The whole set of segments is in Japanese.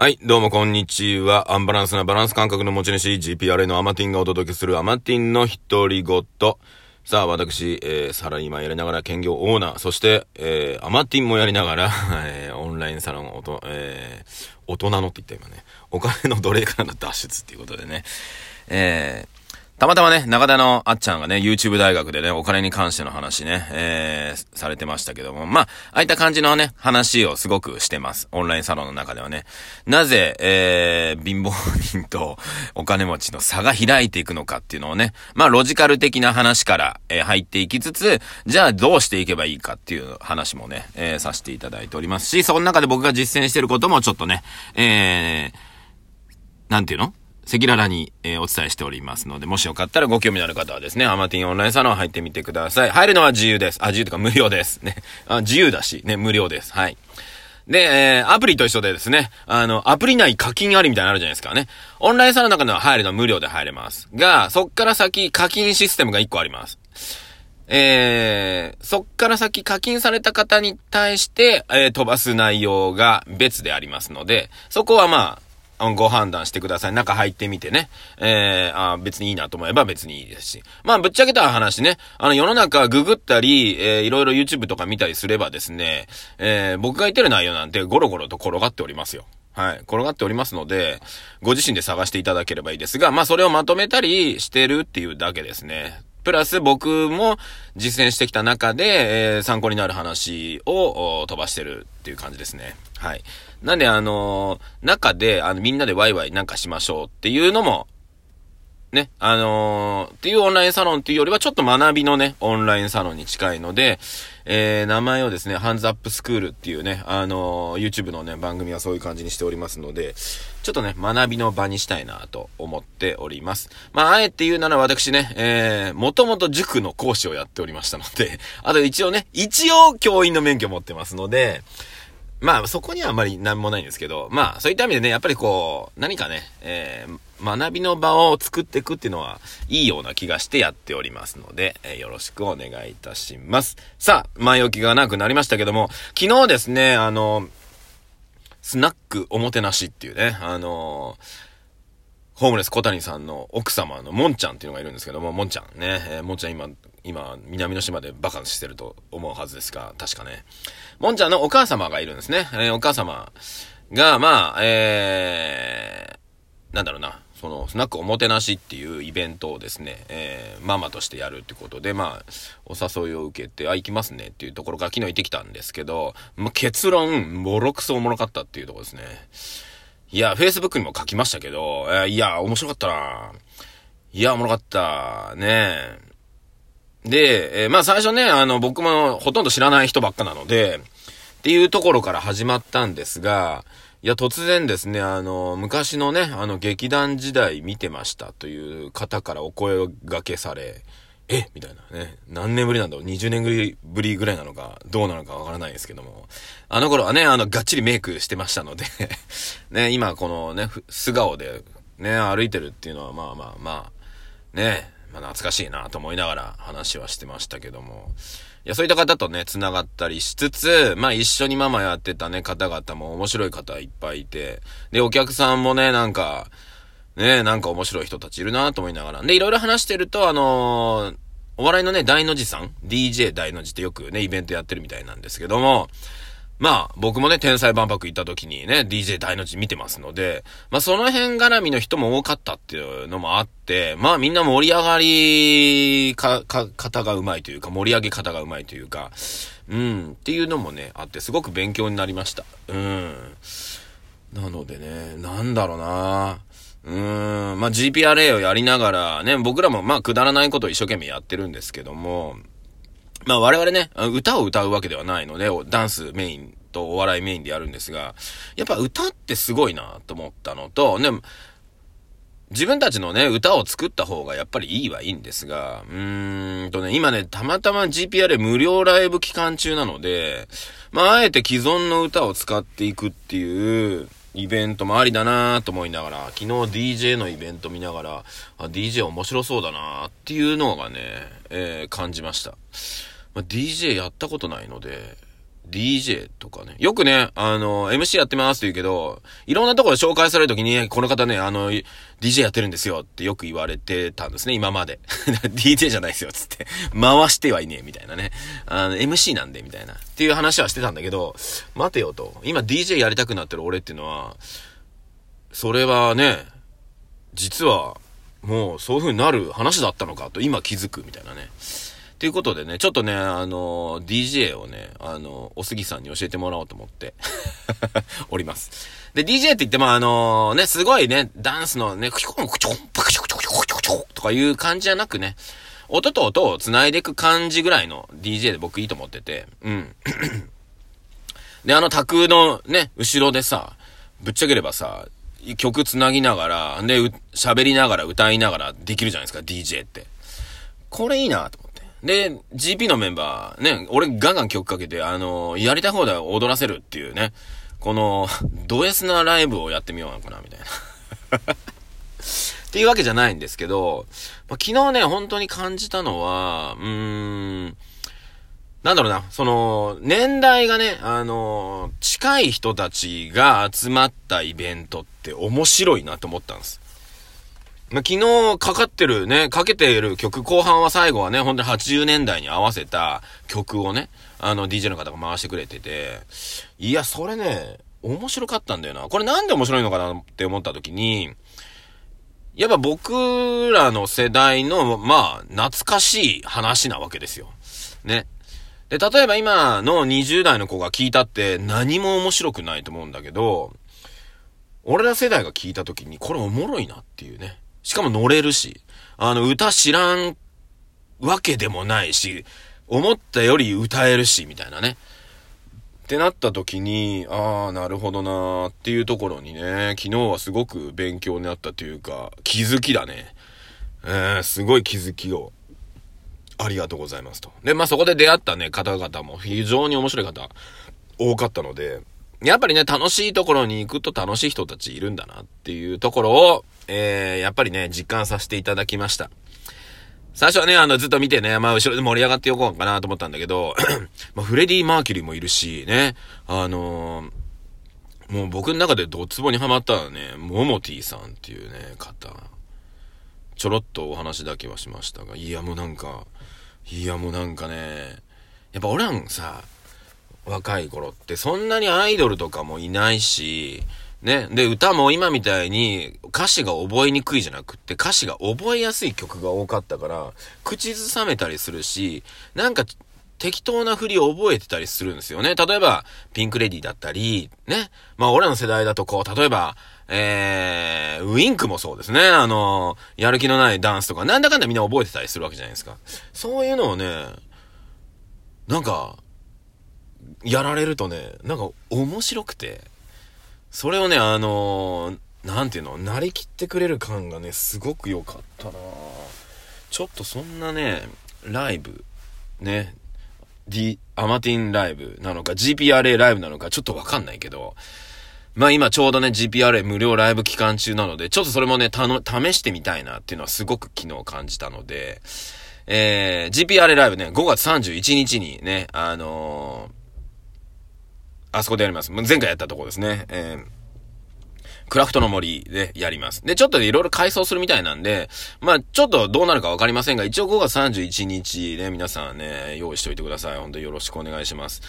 はい、どうもこんにちは。アンバランスなバランス感覚の持ち主、GPRA のアマティンがお届けするアマティンの独り言。さあ、私、えー、サラリーマンやりながら兼業オーナー、そして、えー、アマティンもやりながら、えー、オンラインサロン、おと、えー、大人のって言った今ね、お金の奴隷からの脱出っていうことでね、えー、たまたまね、中田のあっちゃんがね、YouTube 大学でね、お金に関しての話ね、えー、されてましたけども、まあ、ああいった感じのね、話をすごくしてます。オンラインサロンの中ではね。なぜ、えー、貧乏人とお金持ちの差が開いていくのかっていうのをね、まあ、ロジカル的な話から、えー、入っていきつつ、じゃあどうしていけばいいかっていう話もね、えー、させていただいておりますし、その中で僕が実践してることもちょっとね、えー、なんていうの？赤裸々に、えー、お伝えしておりますので、もしよかったらご興味のある方はですね、アマティンオンラインサロン入ってみてください。入るのは自由です。あ、自由とか無料です。ね。あ、自由だし、ね、無料です。はい。で、えー、アプリと一緒でですね、あの、アプリ内課金ありみたいなのあるじゃないですかね。オンラインサロンの中では入るのは無料で入れます。が、そっから先課金システムが一個あります。えー、そっから先課金された方に対して、えー、飛ばす内容が別でありますので、そこはまあ、ご判断してください。中入ってみてね。えー、あ別にいいなと思えば別にいいですし。まあ、ぶっちゃけた話ね。あの、世の中ググったり、えー、いろいろ YouTube とか見たりすればですね、えー、僕が言ってる内容なんてゴロゴロと転がっておりますよ。はい。転がっておりますので、ご自身で探していただければいいですが、まあ、それをまとめたりしてるっていうだけですね。プラス僕も実践してきた中で、えー、参考になる話を飛ばしてるっていう感じですね。はい。なんであのー、中で、あの、みんなでワイワイなんかしましょうっていうのも、ね、あのー、っていうオンラインサロンっていうよりはちょっと学びのね、オンラインサロンに近いので、えー、名前をですね、ハンズアップスクールっていうね、あのー、YouTube のね、番組はそういう感じにしておりますので、ちょっとね、学びの場にしたいなと思っております。まあ、あえて言うなら私ね、えー、もともと塾の講師をやっておりましたので、あと一応ね、一応教員の免許持ってますので、まあ、そこにはあまり何もないんですけど、まあ、そういった意味でね、やっぱりこう、何かね、えー、学びの場を作っていくっていうのは、いいような気がしてやっておりますので、えー、よろしくお願いいたします。さあ、前置きがなくなりましたけども、昨日ですね、あの、スナックおもてなしっていうね、あのホームレス小谷さんの奥様のもんちゃんっていうのがいるんですけども、もんちゃんね、えー、もんちゃん今、今、南の島でバカンスしてると思うはずですが、確かね。もんちゃんのお母様がいるんですね。えー、お母様が、まあ、えー、なんだろうな、その、スナックおもてなしっていうイベントをですね、えー、ママとしてやるってことで、まあ、お誘いを受けて、あ、行きますねっていうところから昨日行ってきたんですけど、まあ、結論、ボロクソおもろかったっていうところですね。いや、Facebook にも書きましたけど、え、いや、面白かったな。いや、おもろかった。ねで、えー、まあ最初ね、あの、僕もほとんど知らない人ばっかなので、っていうところから始まったんですが、いや、突然ですね、あの、昔のね、あの、劇団時代見てましたという方からお声がけされ、え？みたいなね。何年ぶりなんだろう ?20 年ぶりぐらいなのか、どうなのかわからないですけども。あの頃はね、あの、がっちりメイクしてましたので ね、今このね、素顔でね、歩いてるっていうのはまあまあまあ、ね、まあ懐かしいなと思いながら話はしてましたけども。いや、そういった方とね、繋がったりしつつ、まあ一緒にママやってたね、方々も面白い方いっぱいいて、で、お客さんもね、なんか、ねえなんか面白い人たちいるなと思いながら。で、いろいろ話してると、あのー、お笑いのね、大の字さん ?DJ 大の字ってよくね、イベントやってるみたいなんですけども、まあ、僕もね、天才万博行った時にね、DJ 大の字見てますので、まあその辺絡みの人も多かったっていうのもあって、まあみんな盛り上がりか、か、方がうまいというか、盛り上げ方がうまいというか、うん、っていうのもね、あって、すごく勉強になりました。うん。なのでね、なんだろうなうーん、まあ、GPRA をやりながらね、僕らもまあ、くだらないことを一生懸命やってるんですけども、まあ、我々ね、歌を歌うわけではないので、ダンスメインとお笑いメインでやるんですが、やっぱ歌ってすごいなと思ったのと、ね、自分たちのね、歌を作った方がやっぱりいいはいいんですが、うーんとね、今ね、たまたま GPRA 無料ライブ期間中なので、まあ、あえて既存の歌を使っていくっていう、イベントもありだなと思いながら、昨日 DJ のイベント見ながら、あ、DJ 面白そうだなっていうのがね、えー、感じました。まあ、DJ やったことないので、DJ とかね。よくね、あの、MC やってますって言うけど、いろんなところで紹介されるときに、この方ね、あの、DJ やってるんですよってよく言われてたんですね、今まで。DJ じゃないですよ、つって。回してはいねえ、みたいなね。あの、MC なんで、みたいな。っていう話はしてたんだけど、待てよと。今 DJ やりたくなってる俺っていうのは、それはね、実は、もうそういう風になる話だったのかと今気づくみたいなね。ということでね、ちょっとね、あの、DJ をね、あの、おすぎさんに教えてもらおうと思って おります。で、DJ って言っても、あのね、すごいね、ダンスのね、クチョン、クチョン、パクチョクチョクチョクチョクチョとかいう感じじゃなくね、音と音を繋いでいく感じぐらいの DJ で僕いいと思ってて、うん。で、あの、卓のね、後ろでさ、ぶっちゃければさ、曲繋ぎながら、で、喋りながら歌いながらできるじゃないですか、DJ って。これいいなと思って。で、GP のメンバー、ね、俺ガンガン曲かけて、あのー、やりたい放題踊らせるっていうね、この、ド S なライブをやってみようかな、みたいな。っていうわけじゃないんですけど、ま、昨日ね、本当に感じたのは、うーん、なんだろうな、その、年代がね、あのー、近い人たちが集まったイベントって面白いなと思ったんです。ま昨日かかってるね、かけている曲、後半は最後はね、本当に80年代に合わせた曲をね、あの DJ の方が回してくれてて、いや、それね、面白かったんだよな。これなんで面白いのかなって思った時に、やっぱ僕らの世代の、まあ、懐かしい話なわけですよ。ね。で、例えば今の20代の子が聞いたって何も面白くないと思うんだけど、俺ら世代が聞いた時にこれおもろいなっていうね。しかも乗れるし、あの、歌知らんわけでもないし、思ったより歌えるし、みたいなね。ってなった時に、ああ、なるほどなーっていうところにね、昨日はすごく勉強になったというか、気づきだね。えー、すごい気づきを、ありがとうございますと。で、まあそこで出会ったね、方々も非常に面白い方、多かったので、やっぱりね、楽しいところに行くと楽しい人たちいるんだなっていうところを、えー、やっぱりね、実感させていただきました。最初はね、あの、ずっと見てね、まあ、後ろで盛り上がっておこうかなと思ったんだけど、まあ、フレディ・マーキュリーもいるし、ね、あのー、もう僕の中でドツボにはまったのはね、モモティさんっていうね、方。ちょろっとお話だけはしましたが、いやもうなんか、いやもうなんかね、やっぱ俺らんさ、若い頃ってそんなにアイドルとかもいないし、ね。で、歌も今みたいに歌詞が覚えにくいじゃなくって歌詞が覚えやすい曲が多かったから、口ずさめたりするし、なんか適当な振りを覚えてたりするんですよね。例えば、ピンクレディだったり、ね。まあ俺らの世代だとこう、例えば、えー、ウィンクもそうですね。あの、やる気のないダンスとか、なんだかんだみんな覚えてたりするわけじゃないですか。そういうのをね、なんか、やられるとね、なんか面白くて、それをね、あのー、なんていうの、なりきってくれる感がね、すごく良かったな。ちょっとそんなね、ライブ、ね、D、アマティンライブなのか、GPRA ライブなのか、ちょっとわかんないけど、まあ今ちょうどね、GPRA 無料ライブ期間中なので、ちょっとそれもね、たの、試してみたいなっていうのはすごく昨日感じたので、えー、GPRA ライブね、5月31日にね、あのーあそこでやります。前回やったとこですね。えー、クラフトの森でやります。で、ちょっといろいろ改装するみたいなんで、まあ、ちょっとどうなるかわかりませんが、一応5月31日ね、皆さんね、用意しておいてください。本当によろしくお願いします。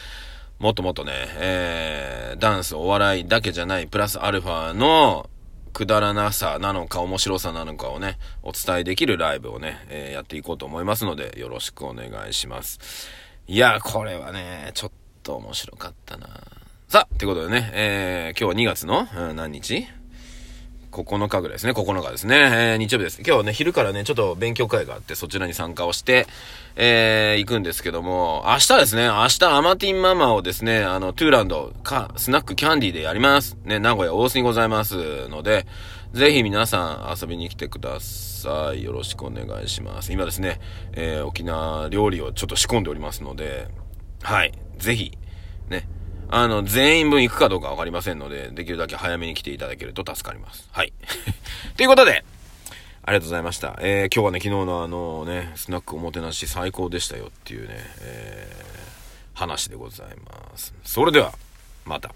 もっともっとね、えー、ダンス、お笑いだけじゃない、プラスアルファの、くだらなさなのか面白さなのかをね、お伝えできるライブをね、えー、やっていこうと思いますので、よろしくお願いします。いや、これはね、ちょっと面白かったなさあ、ということでね、えー、今日は2月の、うん、何日 ?9 日ぐらいですね。9日ですね。えー、日曜日です。今日はね、昼からね、ちょっと勉強会があって、そちらに参加をして、えー、行くんですけども、明日ですね、明日アマティンママをですね、あの、トゥーランド、か、スナックキャンディーでやります。ね、名古屋大須にございますので、ぜひ皆さん遊びに来てください。よろしくお願いします。今ですね、えー、沖縄料理をちょっと仕込んでおりますので、はい。ぜひ、ね。あの、全員分行くかどうかわかりませんので、できるだけ早めに来ていただけると助かります。はい。ということで、ありがとうございました。えー、今日はね、昨日のあのね、スナックおもてなし最高でしたよっていうね、えー、話でございます。それでは、また。